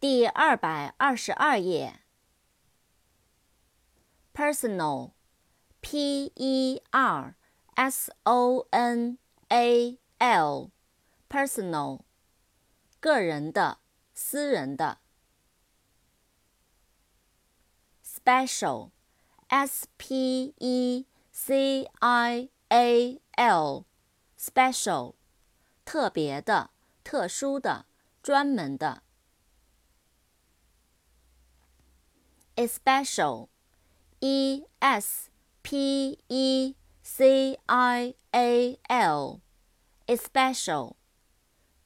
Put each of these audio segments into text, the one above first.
第二百二十二页。personal，p e r s o n a l，personal，个人的、私人的。special，s p e c i a l，special，特别的、特殊的、专门的。especial, e s p e c i a l, especial，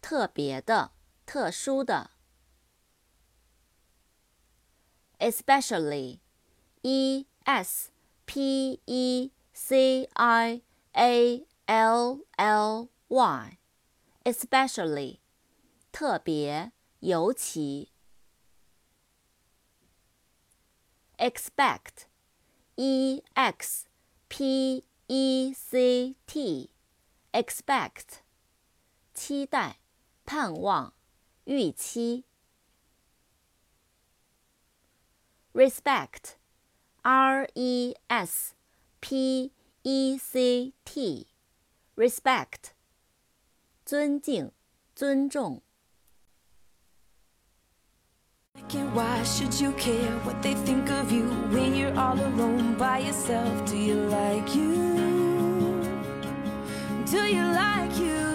特别的、特殊的。especially, e s p e c i a l l y, especially，特别、尤其。 expect, e x p e c t, expect，期待、盼望、预期。respect, r e s p e c t, respect，尊敬、尊重。 Why should you care what they think of you when you're all alone by yourself? Do you like you? Do you like you?